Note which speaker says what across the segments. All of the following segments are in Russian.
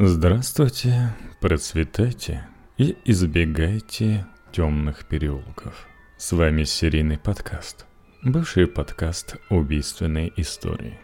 Speaker 1: Здравствуйте, процветайте и избегайте темных переулков. С вами серийный подкаст. Бывший подкаст убийственной истории.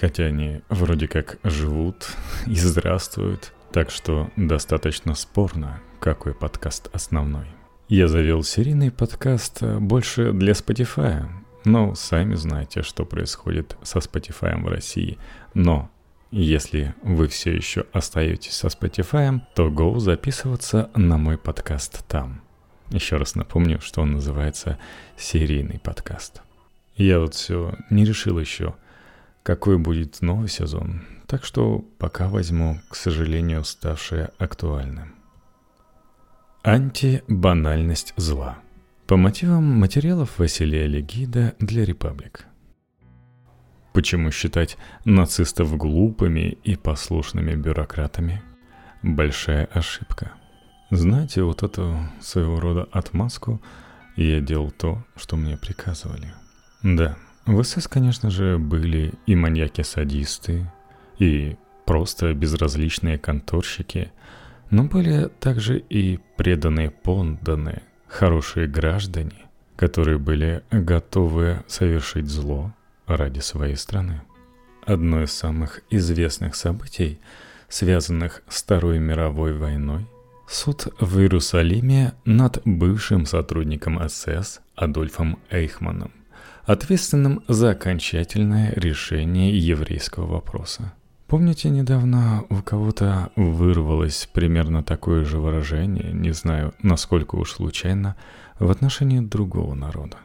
Speaker 1: Хотя они вроде как живут и здравствуют, так что достаточно спорно, какой подкаст основной. Я завел серийный подкаст больше для Spotify, но сами знаете, что происходит со Spotify в России. Но если вы все еще остаетесь со Spotify, то go записываться на мой подкаст там. Еще раз напомню, что он называется «Серийный подкаст». Я вот все не решил еще, какой будет новый сезон, так что пока возьму, к сожалению, ставшее актуальным. Антибанальность зла. По мотивам материалов Василия Легида для Репаблик. Почему считать нацистов глупыми и послушными бюрократами? Большая ошибка. Знаете, вот эту своего рода отмазку я делал то, что мне приказывали. Да, в СС, конечно же, были и маньяки-садисты, и просто безразличные конторщики, но были также и преданные подданные, хорошие граждане, которые были готовы совершить зло ради своей страны. Одно из самых известных событий, связанных с Второй мировой войной, суд в Иерусалиме над бывшим сотрудником СС Адольфом Эйхманом, ответственным за окончательное решение еврейского вопроса. Помните, недавно у кого-то вырвалось примерно такое же выражение, не знаю, насколько уж случайно, в отношении другого народа.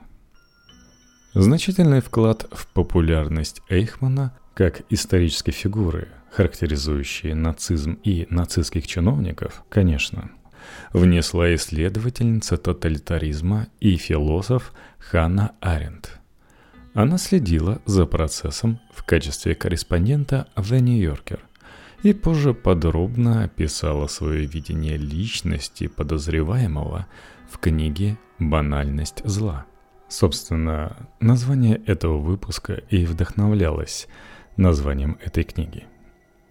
Speaker 1: Значительный вклад в популярность Эйхмана как исторической фигуры, характеризующей нацизм и нацистских чиновников, конечно, внесла исследовательница тоталитаризма и философ Ханна Аренд. Она следила за процессом в качестве корреспондента The New Yorker и позже подробно описала свое видение личности подозреваемого в книге «Банальность зла». Собственно, название этого выпуска и вдохновлялось названием этой книги.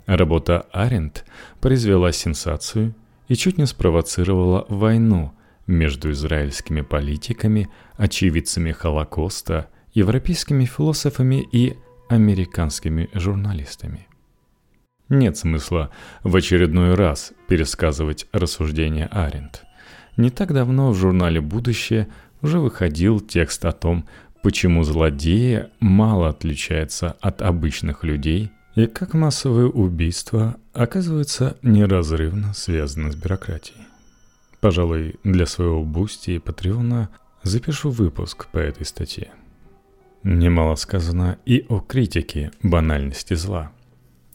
Speaker 1: Работа Аренд произвела сенсацию и чуть не спровоцировала войну между израильскими политиками, очевидцами Холокоста, европейскими философами и американскими журналистами. Нет смысла в очередной раз пересказывать рассуждения Арендт. Не так давно в журнале «Будущее» уже выходил текст о том, почему злодеи мало отличаются от обычных людей и как массовые убийства оказываются неразрывно связаны с бюрократией. Пожалуй, для своего Бусти и Патреона запишу выпуск по этой статье. Немало сказано и о критике банальности зла.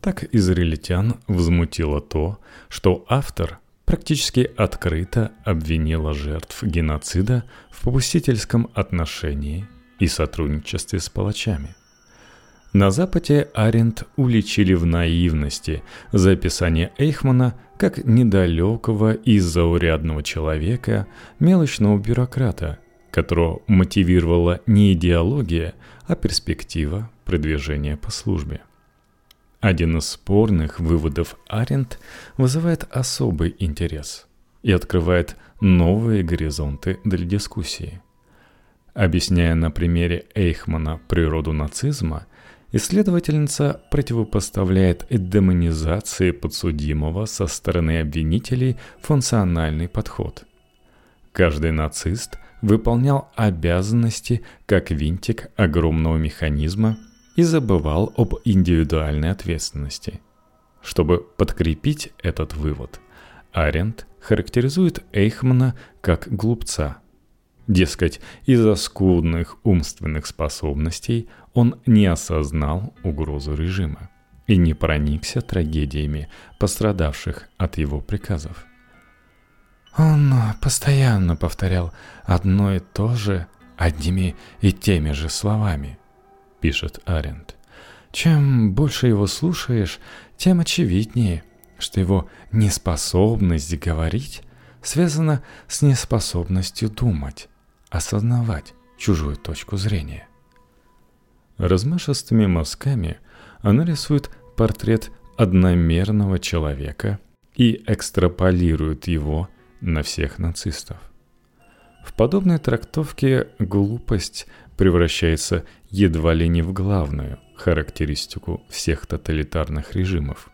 Speaker 1: Так израильтян возмутило то, что автор – практически открыто обвинила жертв геноцида в попустительском отношении и сотрудничестве с палачами. На Западе Аренд уличили в наивности за описание Эйхмана как недалекого и заурядного человека, мелочного бюрократа, которого мотивировала не идеология, а перспектива продвижения по службе. Один из спорных выводов Аренд вызывает особый интерес и открывает новые горизонты для дискуссии. Объясняя на примере Эйхмана природу нацизма, исследовательница противопоставляет демонизации подсудимого со стороны обвинителей функциональный подход. Каждый нацист выполнял обязанности как винтик огромного механизма – и забывал об индивидуальной ответственности. Чтобы подкрепить этот вывод, Аренд характеризует Эйхмана как глупца. Дескать, из-за скудных умственных способностей он не осознал угрозу режима и не проникся трагедиями пострадавших от его приказов. Он постоянно повторял одно и то же одними и теми же словами –— пишет Аренд. Чем больше его слушаешь, тем очевиднее, что его неспособность говорить связана с неспособностью думать, осознавать чужую точку зрения. Размашистыми мазками она рисует портрет одномерного человека и экстраполирует его на всех нацистов. В подобной трактовке глупость превращается едва ли не в главную характеристику всех тоталитарных режимов.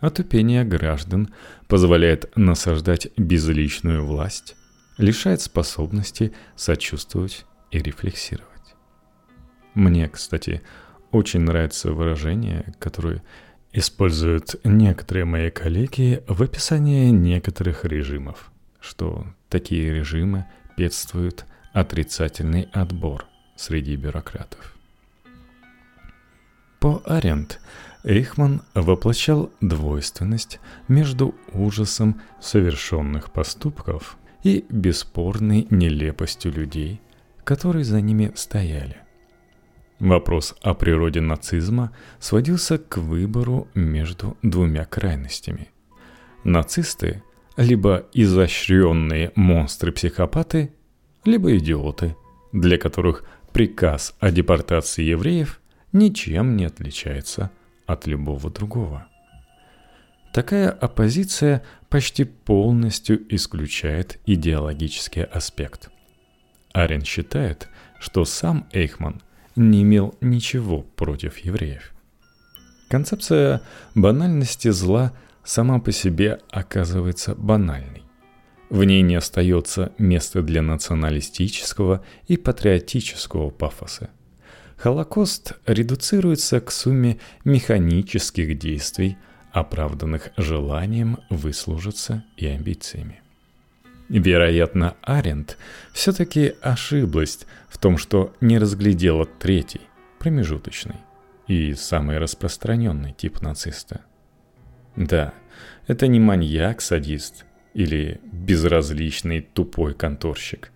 Speaker 1: Отупение граждан позволяет насаждать безличную власть, лишает способности сочувствовать и рефлексировать. Мне, кстати, очень нравится выражение, которое используют некоторые мои коллеги в описании некоторых режимов, что такие режимы педствуют отрицательный отбор среди бюрократов. По Аренд Эйхман воплощал двойственность между ужасом совершенных поступков и бесспорной нелепостью людей, которые за ними стояли. Вопрос о природе нацизма сводился к выбору между двумя крайностями. Нацисты – либо изощренные монстры-психопаты, либо идиоты, для которых приказ о депортации евреев ничем не отличается от любого другого. Такая оппозиция почти полностью исключает идеологический аспект. Арен считает, что сам Эйхман не имел ничего против евреев. Концепция банальности зла сама по себе оказывается банальной. В ней не остается места для националистического и патриотического пафоса – Холокост редуцируется к сумме механических действий, оправданных желанием выслужиться и амбициями. Вероятно, Аренд все-таки ошиблась в том, что не разглядела третий, промежуточный и самый распространенный тип нациста. Да, это не маньяк-садист или безразличный тупой конторщик,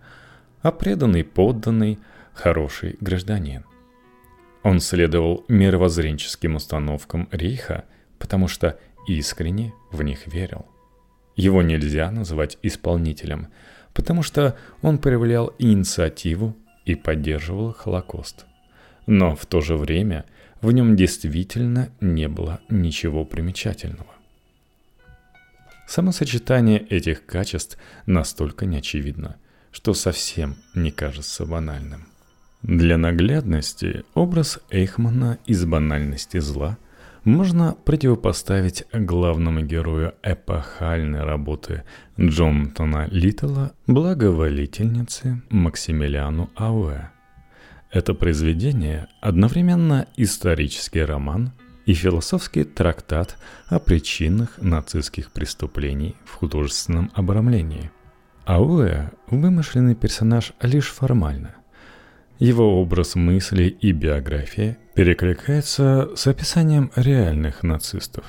Speaker 1: а преданный подданный, хороший гражданин – он следовал мировоззренческим установкам Рейха, потому что искренне в них верил. Его нельзя называть исполнителем, потому что он проявлял инициативу и поддерживал Холокост. Но в то же время в нем действительно не было ничего примечательного. Самосочетание этих качеств настолько неочевидно, что совсем не кажется банальным. Для наглядности образ Эйхмана из банальности зла можно противопоставить главному герою эпохальной работы Джонатана Литтла «Благоволительнице» Максимилиану Ауэ. Это произведение одновременно исторический роман и философский трактат о причинах нацистских преступлений в художественном обрамлении. Ауэ – вымышленный персонаж лишь формально – его образ мысли и биография перекликается с описанием реальных нацистов.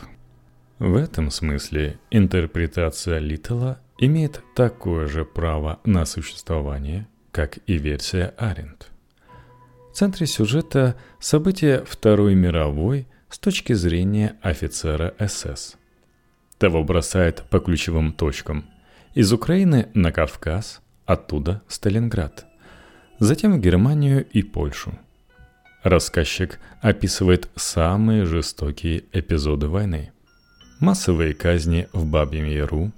Speaker 1: В этом смысле интерпретация Литтла имеет такое же право на существование, как и версия Аренд. В центре сюжета события Второй мировой с точки зрения офицера СС. Того бросает по ключевым точкам. Из Украины на Кавказ, оттуда Сталинград – затем в Германию и Польшу. Рассказчик описывает самые жестокие эпизоды войны. Массовые казни в Бабьем Яру,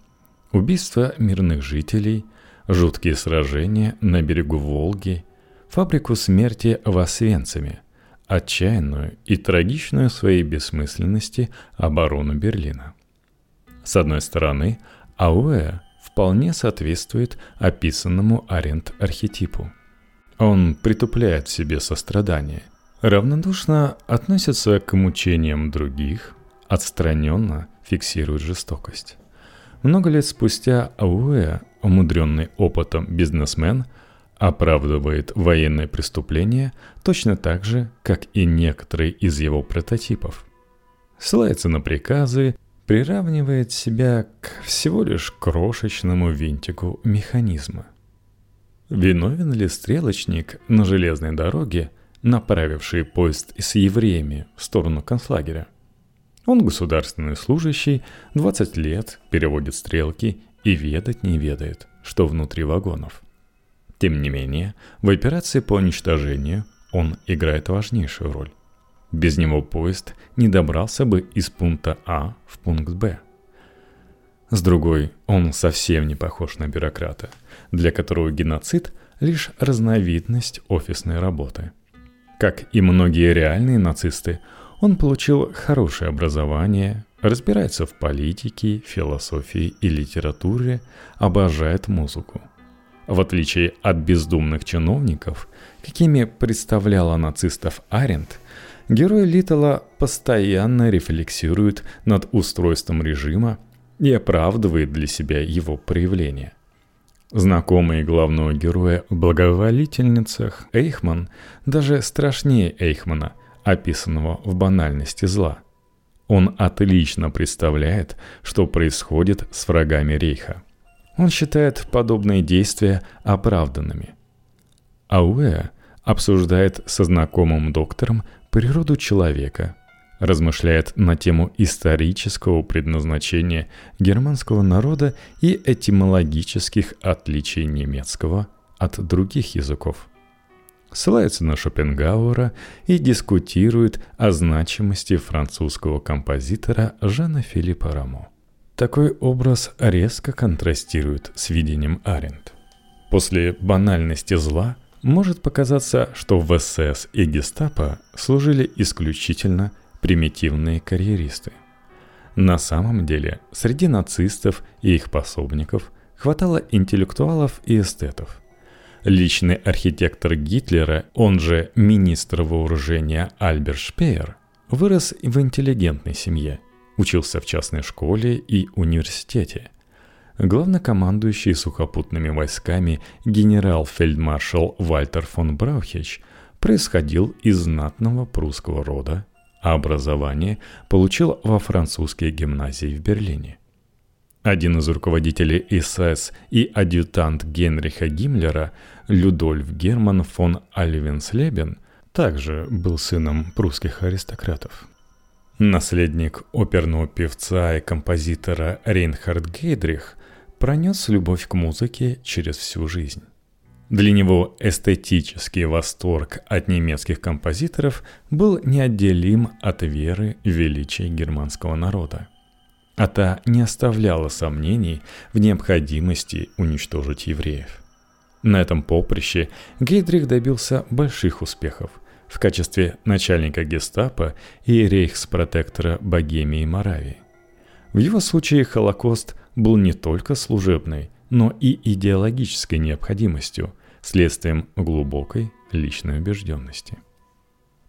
Speaker 1: убийства мирных жителей, жуткие сражения на берегу Волги, фабрику смерти в Освенциме, отчаянную и трагичную в своей бессмысленности оборону Берлина. С одной стороны, Ауэ вполне соответствует описанному Аренд-архетипу – он притупляет в себе сострадание, равнодушно относится к мучениям других, отстраненно фиксирует жестокость. Много лет спустя Ауэ, умудренный опытом бизнесмен, оправдывает военные преступления точно так же, как и некоторые из его прототипов. Ссылается на приказы, приравнивает себя к всего лишь крошечному винтику механизма – Виновен ли стрелочник на железной дороге, направивший поезд с евреями в сторону концлагеря? Он государственный служащий, 20 лет, переводит стрелки и ведать не ведает, что внутри вагонов. Тем не менее, в операции по уничтожению он играет важнейшую роль. Без него поезд не добрался бы из пункта А в пункт Б. С другой, он совсем не похож на бюрократа, для которого геноцид – лишь разновидность офисной работы. Как и многие реальные нацисты, он получил хорошее образование, разбирается в политике, философии и литературе, обожает музыку. В отличие от бездумных чиновников, какими представляла нацистов Аренд, герой Литтла постоянно рефлексирует над устройством режима и оправдывает для себя его проявление. Знакомый главного героя в благоволительницах Эйхман даже страшнее Эйхмана, описанного в банальности зла. Он отлично представляет, что происходит с врагами Рейха. Он считает подобные действия оправданными. Ауэ обсуждает со знакомым доктором природу человека – размышляет на тему исторического предназначения германского народа и этимологических отличий немецкого от других языков. Ссылается на Шопенгауэра и дискутирует о значимости французского композитора Жана Филиппа Рамо. Такой образ резко контрастирует с видением Аренд. После банальности зла может показаться, что в СС и гестапо служили исключительно примитивные карьеристы. На самом деле, среди нацистов и их пособников хватало интеллектуалов и эстетов. Личный архитектор Гитлера, он же министр вооружения Альберт Шпеер, вырос в интеллигентной семье, учился в частной школе и университете. Главнокомандующий сухопутными войсками генерал-фельдмаршал Вальтер фон Браухич происходил из знатного прусского рода а образование получил во французской гимназии в Берлине. Один из руководителей СС и адъютант Генриха Гиммлера, Людольф Герман фон Альвенслебен, также был сыном прусских аристократов. Наследник оперного певца и композитора Рейнхард Гейдрих пронес любовь к музыке через всю жизнь. Для него эстетический восторг от немецких композиторов был неотделим от веры в величие германского народа. А та не оставляла сомнений в необходимости уничтожить евреев. На этом поприще Гейдрих добился больших успехов в качестве начальника гестапо и рейхспротектора Богемии и Моравии. В его случае Холокост был не только служебной, но и идеологической необходимостью – следствием глубокой личной убежденности.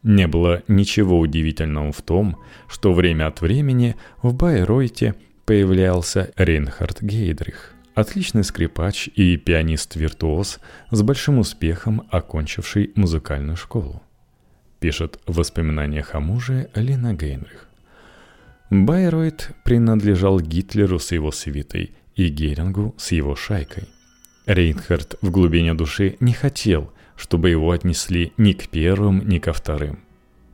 Speaker 1: Не было ничего удивительного в том, что время от времени в Байройте появлялся Рейнхард Гейдрих, отличный скрипач и пианист-виртуоз с большим успехом окончивший музыкальную школу. Пишет в воспоминаниях о муже Лина Гейнрих. Байройт принадлежал Гитлеру с его свитой и Герингу с его шайкой – Рейнхард в глубине души не хотел, чтобы его отнесли ни к первым, ни ко вторым.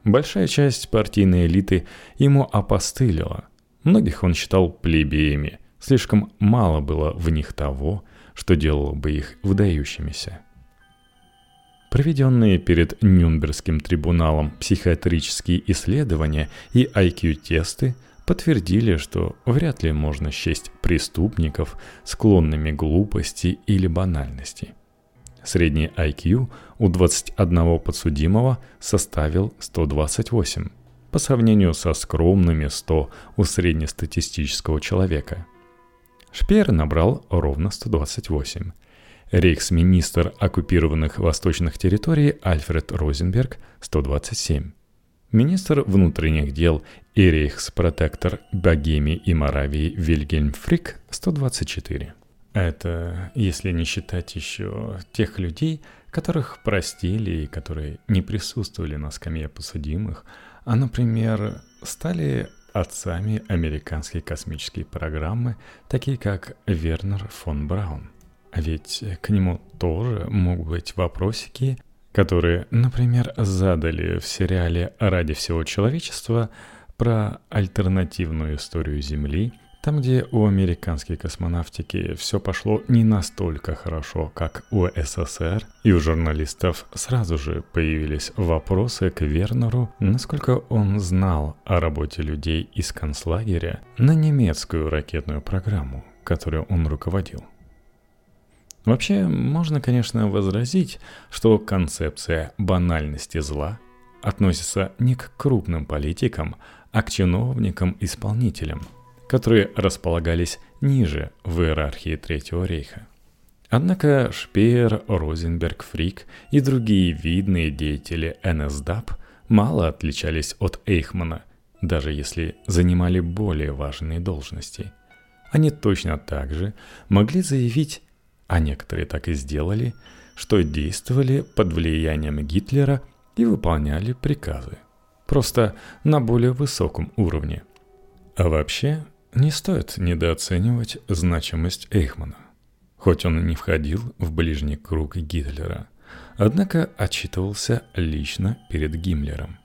Speaker 1: Большая часть партийной элиты ему опостылила. Многих он считал плебеями. Слишком мало было в них того, что делало бы их выдающимися. Проведенные перед Нюнбергским трибуналом психиатрические исследования и IQ-тесты – подтвердили, что вряд ли можно счесть преступников склонными глупости или банальности. Средний IQ у 21 подсудимого составил 128, по сравнению со скромными 100 у среднестатистического человека. Шпеер набрал ровно 128. Рейхсминистр оккупированных восточных территорий Альфред Розенберг – 127 министр внутренних дел и рейхспротектор Богемии и Моравии Вильгельм Фрик 124. Это если не считать еще тех людей, которых простили и которые не присутствовали на скамье подсудимых, а, например, стали отцами американской космической программы, такие как Вернер фон Браун. А ведь к нему тоже могут быть вопросики которые, например, задали в сериале «Ради всего человечества» про альтернативную историю Земли, Там, где у американской космонавтики все пошло не настолько хорошо, как у СССР, и у журналистов сразу же появились вопросы к Вернеру, насколько он знал о работе людей из концлагеря на немецкую ракетную программу, которую он руководил. Вообще, можно, конечно, возразить, что концепция банальности зла относится не к крупным политикам, а к чиновникам-исполнителям – которые располагались ниже в иерархии Третьего рейха. Однако Шпеер, Розенберг, Фрик и другие видные деятели НСДАП мало отличались от Эйхмана, даже если занимали более важные должности. Они точно так же могли заявить, а некоторые так и сделали, что действовали под влиянием Гитлера и выполняли приказы. Просто на более высоком уровне. А вообще, не стоит недооценивать значимость Эйхмана. Хоть он и не входил в ближний круг Гитлера, однако отчитывался лично перед Гиммлером.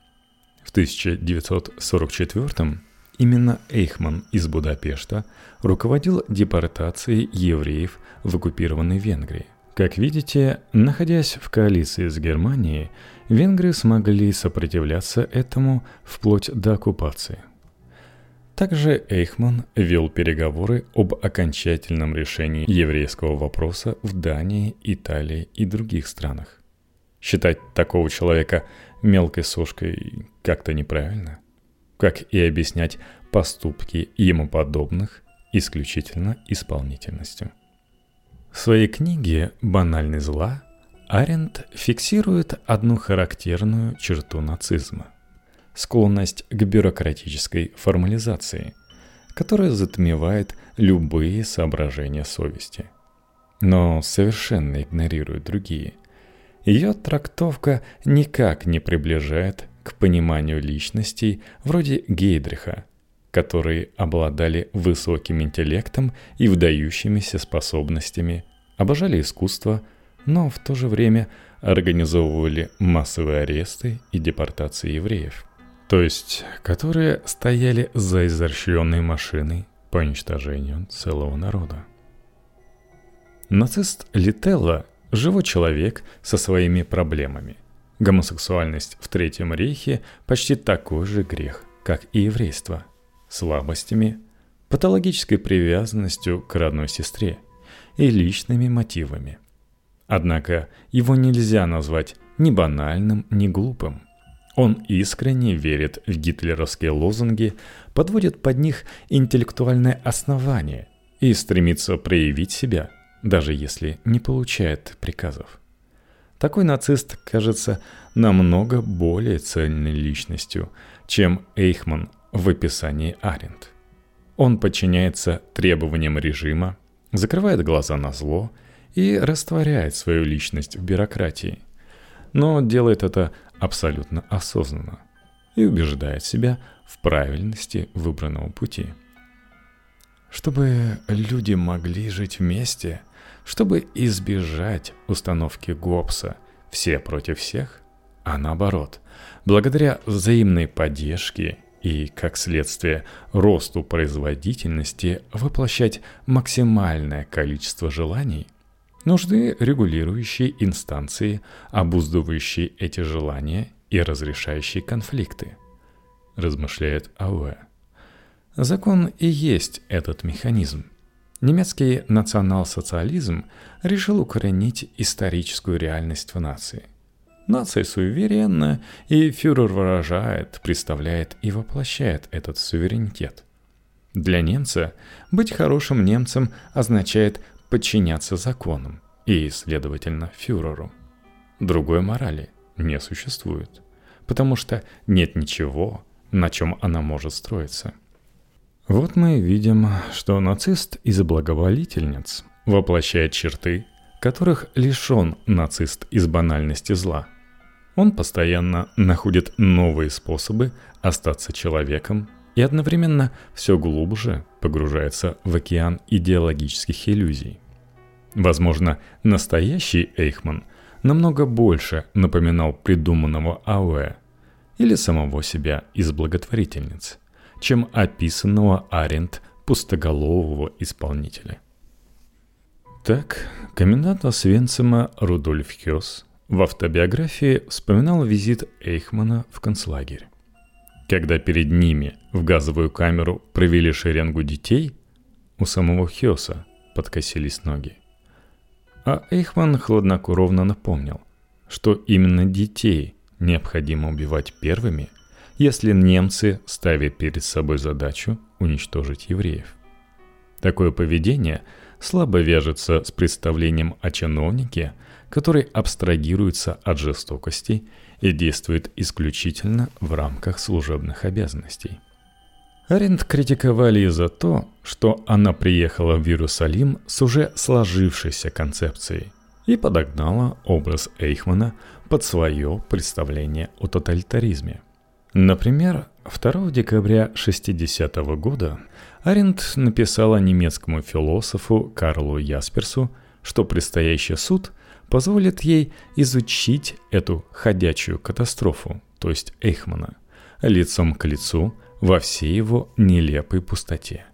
Speaker 1: В 1944 именно Эйхман из Будапешта руководил депортацией евреев в оккупированной Венгрии. Как видите, находясь в коалиции с Германией, венгры смогли сопротивляться этому вплоть до оккупации – также Эйхман вел переговоры об окончательном решении еврейского вопроса в Дании, Италии и других странах. Считать такого человека мелкой сошкой как-то неправильно, как и объяснять поступки ему подобных исключительно исполнительностью. В своей книге «Банальный зла» Аренд фиксирует одну характерную черту нацизма – склонность к бюрократической формализации, которая затмевает любые соображения совести, но совершенно игнорирует другие. Ее трактовка никак не приближает к пониманию личностей вроде Гейдриха, которые обладали высоким интеллектом и выдающимися способностями, обожали искусство, но в то же время организовывали массовые аресты и депортации евреев – то есть, которые стояли за изощренной машиной по уничтожению целого народа. Нацист Лителла – живой человек со своими проблемами. Гомосексуальность в Третьем рейхе почти такой же грех, как и еврейство. Слабостями, патологической привязанностью к родной сестре и личными мотивами. Однако его нельзя назвать ни банальным, ни глупым – он искренне верит в гитлеровские лозунги, подводит под них интеллектуальное основание и стремится проявить себя, даже если не получает приказов. Такой нацист кажется намного более цельной личностью, чем Эйхман в описании Аренд. Он подчиняется требованиям режима, закрывает глаза на зло и растворяет свою личность в бюрократии. Но делает это абсолютно осознанно и убеждает себя в правильности выбранного пути. Чтобы люди могли жить вместе, чтобы избежать установки Гоббса «все против всех», а наоборот, благодаря взаимной поддержке и, как следствие, росту производительности воплощать максимальное количество желаний – Нужны регулирующие инстанции, обуздывающие эти желания и разрешающие конфликты, размышляет Ауэ. Закон и есть этот механизм. Немецкий национал-социализм решил укоренить историческую реальность в нации. Нация суверенна, и фюрер выражает, представляет и воплощает этот суверенитет. Для немца быть хорошим немцем означает подчиняться законам и, следовательно, фюреру. Другой морали не существует, потому что нет ничего, на чем она может строиться. Вот мы видим, что нацист из благоволительниц воплощает черты, которых лишен нацист из банальности зла. Он постоянно находит новые способы остаться человеком и одновременно все глубже погружается в океан идеологических иллюзий. Возможно, настоящий Эйхман намного больше напоминал придуманного Ауэ или самого себя из благотворительниц, чем описанного Аренд пустоголового исполнителя. Так, комендант Освенцима Рудольф Хёс в автобиографии вспоминал визит Эйхмана в концлагерь. Когда перед ними в газовую камеру провели шеренгу детей, у самого Хёса подкосились ноги. А Эйхман хладнокровно напомнил, что именно детей необходимо убивать первыми, если немцы ставят перед собой задачу уничтожить евреев. Такое поведение слабо вяжется с представлением о чиновнике, который абстрагируется от жестокости и действует исключительно в рамках служебных обязанностей. Аренд критиковали и за то, что она приехала в Иерусалим с уже сложившейся концепцией и подогнала образ Эйхмана под свое представление о тоталитаризме. Например, 2 декабря 60 -го года Аренд написала немецкому философу Карлу Ясперсу, что предстоящий суд позволит ей изучить эту ходячую катастрофу, то есть Эйхмана, лицом к лицу во всей его нелепой пустоте.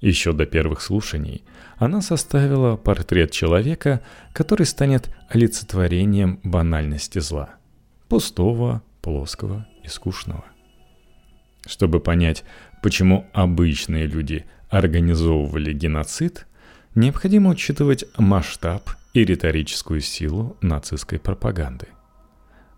Speaker 1: Еще до первых слушаний она составила портрет человека, который станет олицетворением банальности зла. Пустого, плоского и скучного. Чтобы понять, почему обычные люди организовывали геноцид, необходимо учитывать масштаб и риторическую силу нацистской пропаганды –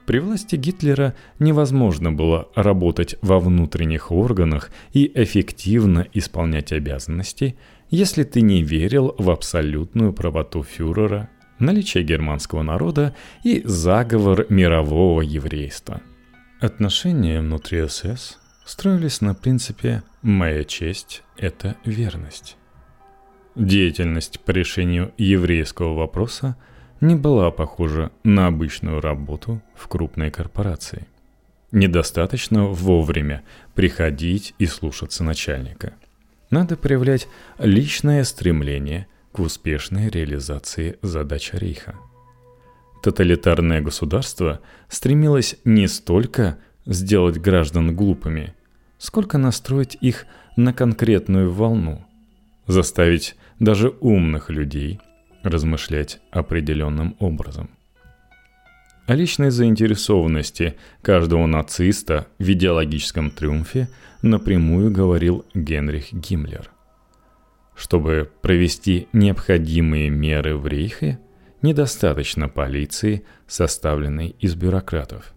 Speaker 1: при власти Гитлера невозможно было работать во внутренних органах и эффективно исполнять обязанности, если ты не верил в абсолютную правоту фюрера, наличие германского народа и заговор мирового еврейства. Отношения внутри СС строились на принципе «моя честь – это верность». Деятельность по решению еврейского вопроса – не была похожа на обычную работу в крупной корпорации. Недостаточно вовремя приходить и слушаться начальника. Надо проявлять личное стремление к успешной реализации задач Рейха. Тоталитарное государство стремилось не столько сделать граждан глупыми, сколько настроить их на конкретную волну, заставить даже умных людей – размышлять определенным образом. О личной заинтересованности каждого нациста в идеологическом триумфе напрямую говорил Генрих Гиммлер. Чтобы провести необходимые меры в Рейхе, недостаточно полиции, составленной из бюрократов.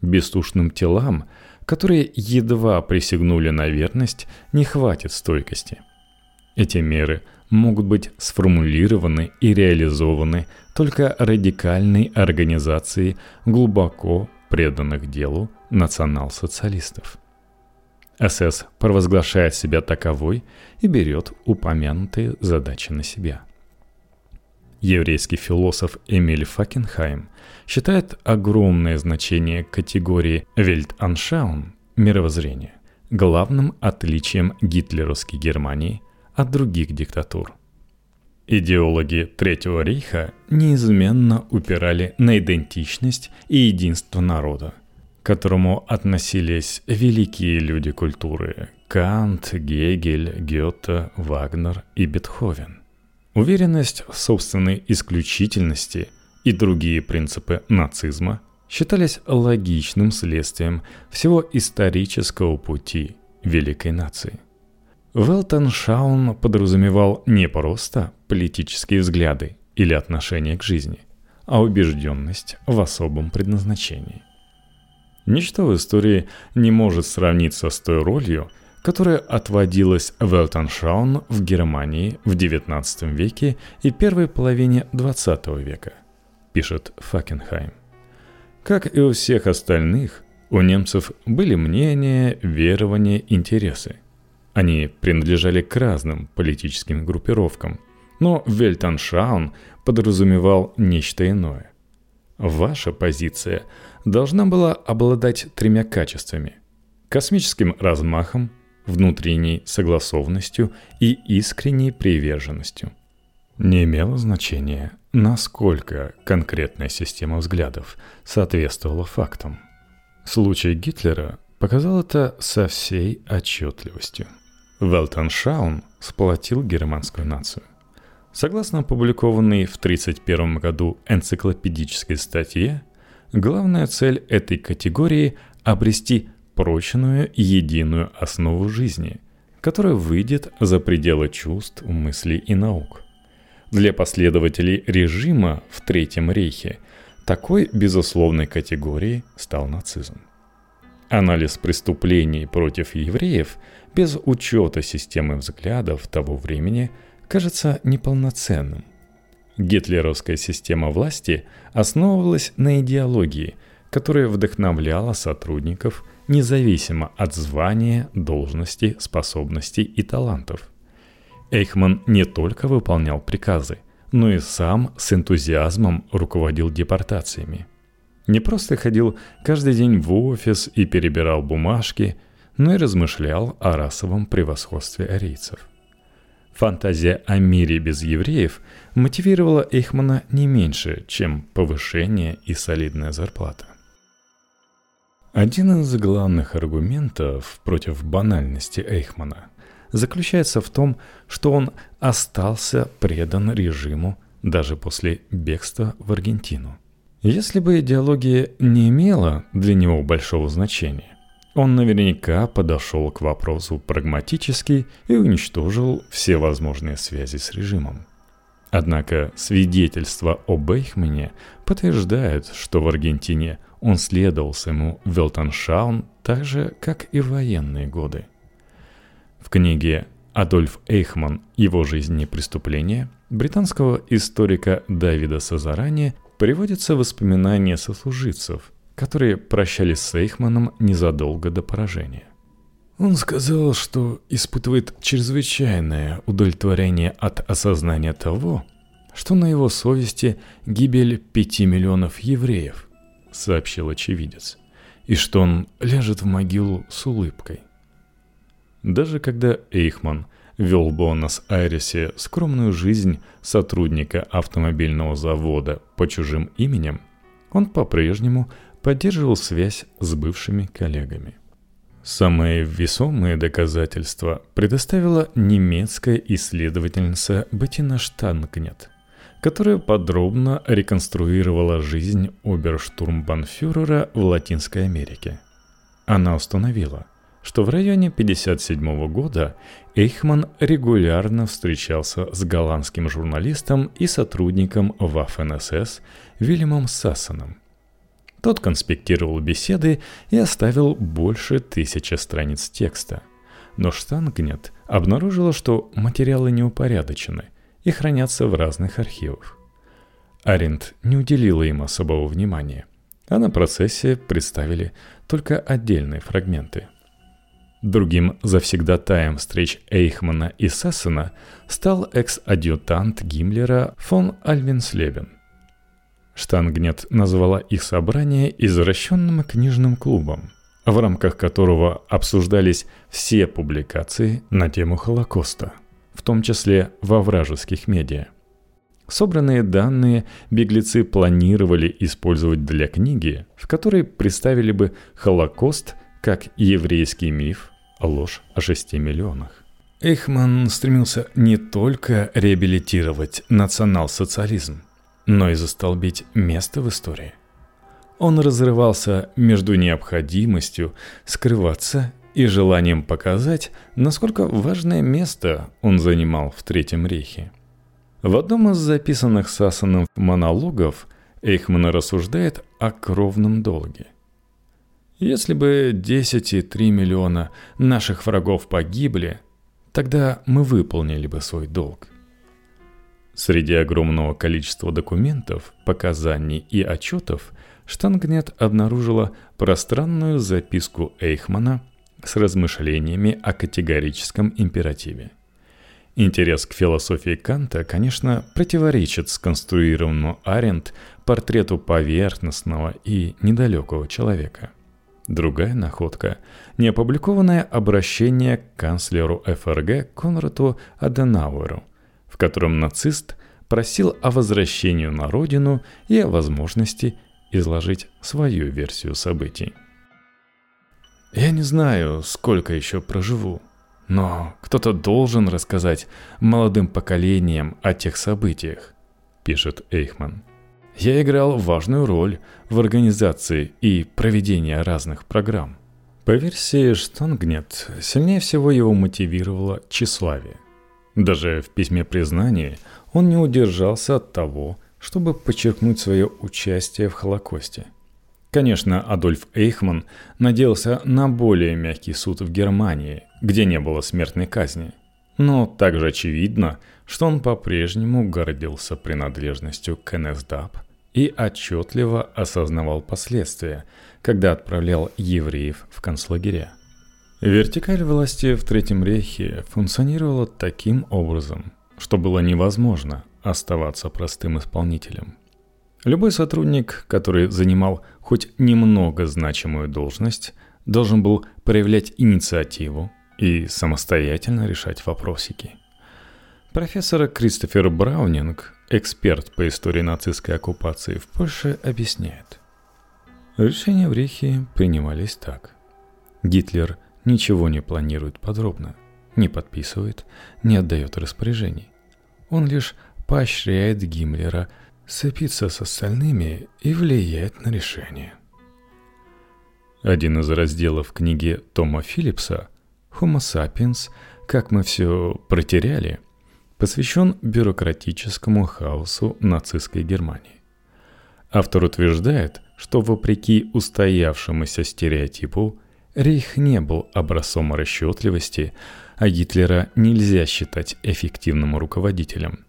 Speaker 1: Бестушным телам, которые едва присягнули на верность, не хватит стойкости. Эти меры – могут быть сформулированы и реализованы только радикальной организацией глубоко преданных делу национал-социалистов. СС провозглашает себя таковой и берет упомянутые задачи на себя. Еврейский философ Эмиль Факенхайм считает огромное значение категории «Вельтаншаун» – мировоззрения главным отличием гитлеровской Германии от других диктатур. Идеологи Третьего рейха неизменно упирали на идентичность и единство народа, к которому относились великие люди культуры – Кант, Гегель, Гёте, Вагнер и Бетховен. Уверенность в собственной исключительности и другие принципы нацизма считались логичным следствием всего исторического пути великой нации – Велтеншаун подразумевал не просто политические взгляды или отношение к жизни, а убежденность в особом предназначении. Ничто в истории не может сравниться с той ролью, которая отводилась Велтеншаун в Германии в XIX веке и первой половине XX века, пишет Факенхайм. Как и у всех остальных, у немцев были мнения, верования, интересы – они принадлежали к разным политическим группировкам, но Вельтаншаун подразумевал нечто иное. Ваша позиция должна была обладать тремя качествами – космическим размахом, внутренней согласованностью и искренней приверженностью. Не имело значения, насколько конкретная система взглядов соответствовала фактам. Случай Гитлера показал это со всей отчетливостью. Велтеншаун сплотил германскую нацию. Согласно опубликованной в 1931 году энциклопедической статье, главная цель этой категории – обрести прочную единую основу жизни, которая выйдет за пределы чувств, мыслей и наук. Для последователей режима в Третьем рейхе такой безусловной категорией стал нацизм. Анализ преступлений против евреев без учета системы взглядов того времени – кажется неполноценным. Гитлеровская система власти основывалась на идеологии, которая вдохновляла сотрудников независимо от звания, должности, способностей и талантов. Эйхман не только выполнял приказы, но и сам с энтузиазмом руководил депортациями. Не просто ходил каждый день в офис и перебирал бумажки, но и размышлял о расовом превосходстве арийцев – Фантазия о мире без евреев мотивировала Эйхмана не меньше, чем повышение и солидная зарплата. Один из главных аргументов против банальности Эйхмана заключается в том, что он остался предан режиму даже после бегства в Аргентину. Если бы идеология не имела для него большого значения, он наверняка подошел к вопросу прагматически и уничтожил все возможные связи с режимом. Однако свидетельства об Эйхмане подтверждают, что в Аргентине он следовал своему Велтеншаун так же, как и в военные годы. В книге «Адольф Эйхман. Его жизнь и преступления» британского историка Давида Сазарани приводятся воспоминания сослуживцев – которые прощались с Эйхманом незадолго до поражения. Он сказал, что испытывает чрезвычайное удовлетворение от осознания того, что на его совести гибель пяти миллионов евреев, сообщил очевидец, и что он ляжет в могилу с улыбкой. Даже когда Эйхман вел в Буэнос-Айресе скромную жизнь сотрудника автомобильного завода по чужим именем, он по-прежнему поддерживал связь с бывшими коллегами. Самые весомые доказательства предоставила немецкая исследовательница Беттина Штангнет, которая подробно реконструировала жизнь оберштурмбанфюрера в Латинской Америке. Она установила, что в районе 1957 года Эйхман регулярно встречался с голландским журналистом и сотрудником ВАФНСС Вильямом Сассоном – тот конспектировал беседы и оставил больше тысячи страниц текста. Но Штангнет обнаружила, что материалы не упорядочены и хранятся в разных архивах. Аренд не уделила им особого внимания, а на процессе представили только отдельные фрагменты. Другим завсегдатаем встреч Эйхмана и Сассена стал экс-адъютант Гиммлера фон Альвинслебен. Штангнет назвала их собрание извращенным книжным клубом, в рамках которого обсуждались все публикации на тему Холокоста, в том числе во вражеских медиа. Собранные данные беглецы планировали использовать для книги, в которой представили бы Холокост как еврейский миф, ложь о шести миллионах. Эйхман стремился не только реабилитировать национал-социализм, но и застолбить место в истории. Он разрывался между необходимостью скрываться и желанием показать, насколько важное место он занимал в Третьем рейхе. В одном из записанных Сассаном монологов Эйхман рассуждает о кровном долге. Если бы 10,3 миллиона наших врагов погибли, тогда мы выполнили бы свой долг – Среди огромного количества документов, показаний и отчетов Штангнет обнаружила пространную записку Эйхмана с размышлениями о категорическом императиве. Интерес к философии Канта, конечно, противоречит сконструированному Аренд портрету поверхностного и недалекого человека. Другая находка – неопубликованное обращение к канцлеру ФРГ Конраду Аденауэру – в котором нацист просил о возвращении на родину и о возможности изложить свою версию событий. «Я не знаю, сколько еще проживу, Но кто-то должен рассказать молодым поколениям о тех событиях, пишет Эйхман. Я играл важную роль в организации и проведении разных программ. По версии Штангнет, сильнее всего его мотивировало тщеславие. Даже в письме признания он не удержался от того, чтобы подчеркнуть свое участие в Холокосте. Конечно, Адольф Эйхман надеялся на более мягкий суд в Германии, где не было смертной казни. Но также очевидно, что он по-прежнему гордился принадлежностью к НСДАП и отчетливо осознавал последствия, когда отправлял евреев в концлагеря. Вертикаль власти в Третьем рейхе функционировала таким образом, что было невозможно оставаться простым исполнителем. Любой сотрудник, который занимал хоть немного значимую должность, должен был проявлять инициативу и самостоятельно решать вопросики. Профессор Кристофер Браунинг, эксперт по истории нацистской оккупации в Польше, объясняет. Решения в Рейхе принимались так. Гитлер ничего не планирует подробно, не подписывает, не отдает распоряжений. Он лишь поощряет Гиммлера сцепиться с остальными и влияет на решение. Один из разделов книги Тома Филлипса «Homo sapiens. Как мы все протеряли» посвящен бюрократическому хаосу нацистской Германии. Автор утверждает, что вопреки устоявшемуся стереотипу, Рейх не был образцом расчетливости, а Гитлера нельзя считать эффективным руководителем –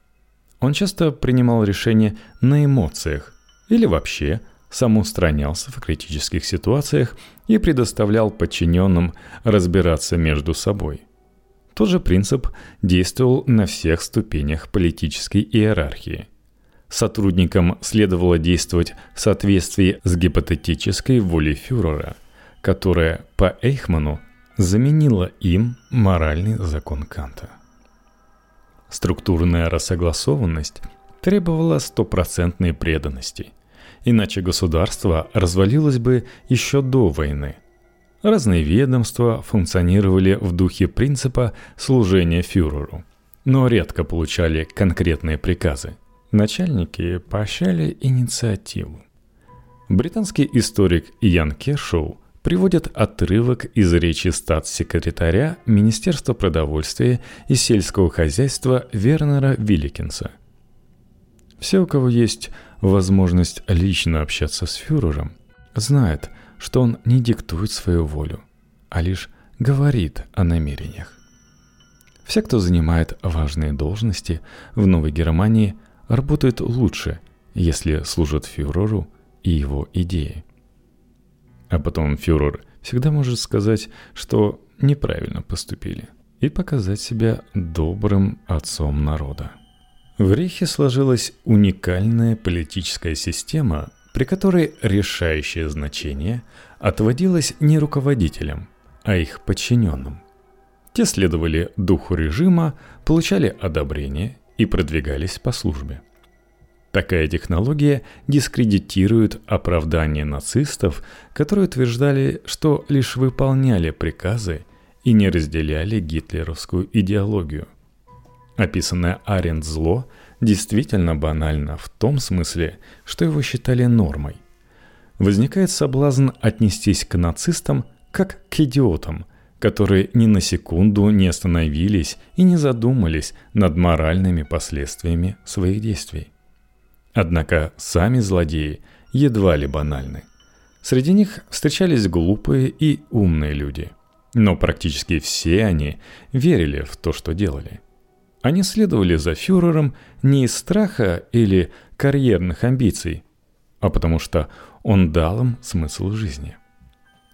Speaker 1: он часто принимал решения на эмоциях или вообще самоустранялся в критических ситуациях и предоставлял подчиненным разбираться между собой. Тот же принцип действовал на всех ступенях политической иерархии. Сотрудникам следовало действовать в соответствии с гипотетической волей фюрера, которая по Эйхману заменила им моральный закон Канта. Структурная рассогласованность требовала стопроцентной преданности, иначе государство развалилось бы еще до войны. Разные ведомства функционировали в духе принципа служения фюреру, но редко получали конкретные приказы. Начальники поощряли инициативу. Британский историк Ян Кершоу приводят отрывок из речи статс-секретаря Министерства продовольствия и сельского хозяйства Вернера Вилликинса. Все, у кого есть возможность лично общаться с фюрером, знают, что он не диктует свою волю, а лишь говорит о намерениях. Все, кто занимает важные должности в Новой Германии, работают лучше, если служат фюреру и его идеи. А потом фюрер всегда может сказать, что неправильно поступили, и показать себя добрым отцом народа. В Рейхе сложилась уникальная политическая система, при которой решающее значение отводилось не руководителям, а их подчиненным. Те следовали духу режима, получали одобрение и продвигались по службе – Такая технология дискредитирует оправдание нацистов, которые утверждали, что лишь выполняли приказы и не разделяли гитлеровскую идеологию. Описанное Аренд зло действительно банально в том смысле, что его считали нормой. Возникает соблазн отнестись к нацистам как к идиотам, которые ни на секунду не остановились и не задумались над моральными последствиями своих действий. Однако сами злодеи едва ли банальны. Среди них встречались глупые и умные люди. Но практически все они верили в то, что делали. Они следовали за фюрером не из страха или карьерных амбиций, а потому что он дал им смысл жизни.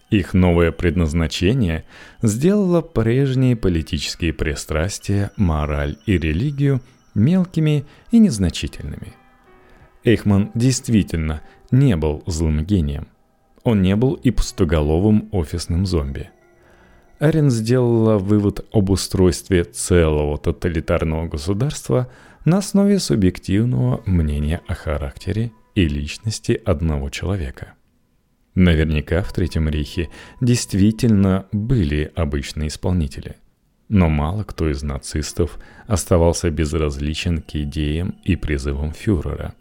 Speaker 1: Их новое предназначение сделало прежние политические пристрастия, мораль и религию мелкими и незначительными – Эйхман действительно не был злым гением. Он не был и пустоголовым офисным зомби. Арен сделала вывод об устройстве целого тоталитарного государства на основе субъективного мнения о характере и личности одного человека. Наверняка в Третьем рейхе действительно были обычные исполнители. Но мало кто из нацистов оставался безразличен к идеям и призывам фюрера.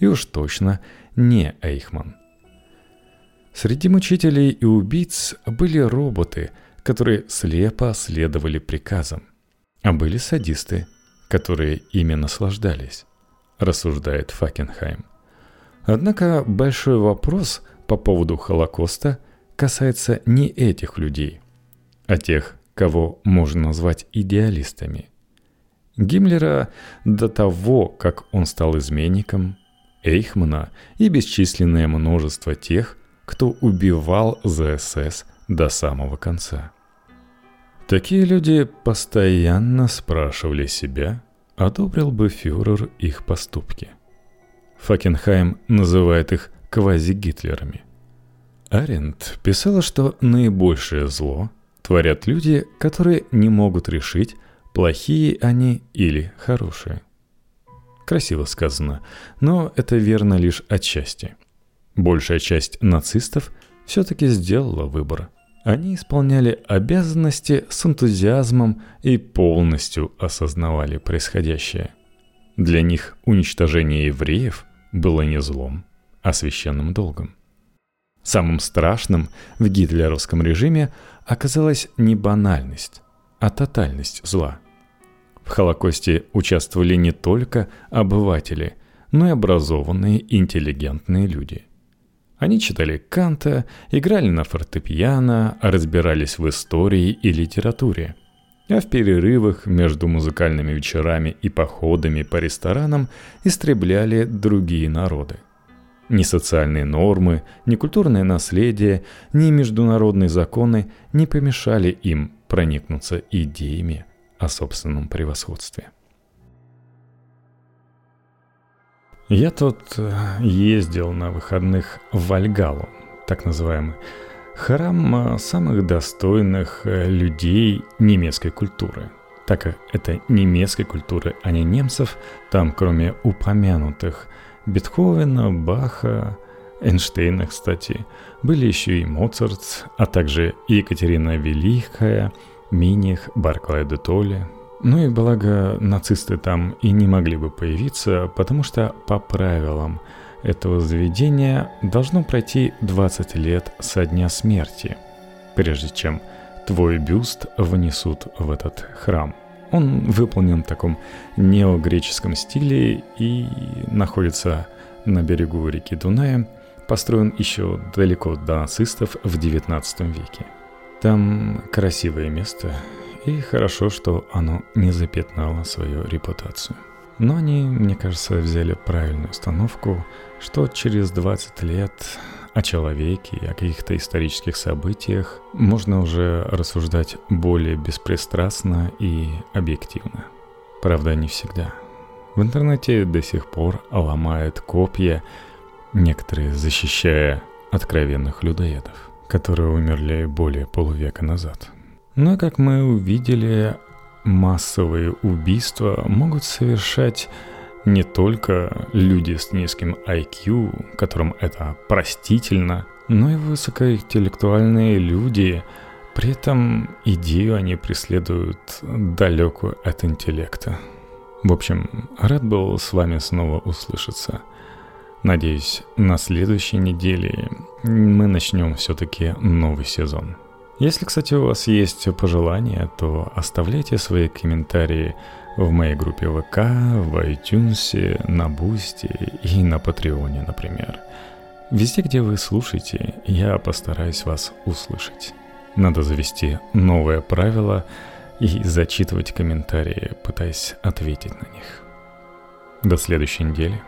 Speaker 1: И уж точно не Эйхман. Среди мучителей и убийц были роботы, которые слепо следовали приказам. А были садисты, которые ими наслаждались, рассуждает Факенхайм. Однако большой вопрос по поводу Холокоста касается не этих людей, а тех, кого можно назвать идеалистами. Гиммлера до того, как он стал изменником, Эйхмана и бесчисленное множество тех, кто убивал ЗСС до самого конца. Такие люди постоянно спрашивали себя, одобрил бы фюрер их поступки. Факенхайм называет их квази-гитлерами. Аренд писала, что наибольшее зло творят люди, которые не могут решить, плохие они или хорошие. Красиво сказано, но это верно лишь отчасти. Большая часть нацистов все-таки сделала выбор. Они исполняли обязанности с энтузиазмом и полностью осознавали происходящее. Для них уничтожение евреев было не злом, а священным долгом. Самым страшным в гитлеровском режиме оказалась не банальность, а тотальность зла. В Холокосте участвовали не только обыватели, но и образованные, интеллигентные люди. Они читали Канта, играли на фортепиано, разбирались в истории и литературе. А в перерывах между музыкальными вечерами и походами по ресторанам истребляли другие народы – ни социальные нормы, ни культурное наследие, ни международные законы не помешали им проникнуться идеями о собственном превосходстве. Я тут э, ездил на выходных в Вальгалу, так называемый, храм э, самых достойных э, людей немецкой культуры. Так как это немецкой культуры, а не немцев, там кроме упомянутых – Бетховена, Баха, Эйнштейна, кстати, были еще и Моцарт, а также Екатерина Великая, Миних, Барклай де Толли. Ну и благо нацисты там и не могли бы появиться, потому что по правилам этого заведения должно пройти 20 лет со дня смерти, прежде чем твой бюст внесут в этот храм. Он выполнен в таком неогреческом стиле и находится на берегу реки Дуная, построен еще далеко до нацистов в XIX веке. Там красивое место, и хорошо, что оно не запятнало свою репутацию. Но они, мне кажется, взяли правильную установку, что через 20 лет о человеке и о каких-то исторических событиях можно уже рассуждать более беспристрастно и объективно. Правда, не всегда. В интернете до сих пор ломают копья, некоторые защищая откровенных людоедов, которые умерли более полувека назад. Но, как мы увидели, массовые убийства могут совершать не только люди с низким IQ, которым это простительно, но и высокоинтеллектуальные люди. При этом идею они преследуют далекую от интеллекта. В общем, рад был с вами снова услышаться. Надеюсь, на следующей неделе мы начнем все-таки новый сезон. Если, кстати, у вас есть пожелания, то оставляйте свои комментарии в моей группе ВК, в iTunes, на Бусти и на Патреоне, например. Везде, где вы слушаете, я постараюсь вас услышать. Надо завести новое правило и зачитывать комментарии, пытаясь ответить на них. До следующей недели.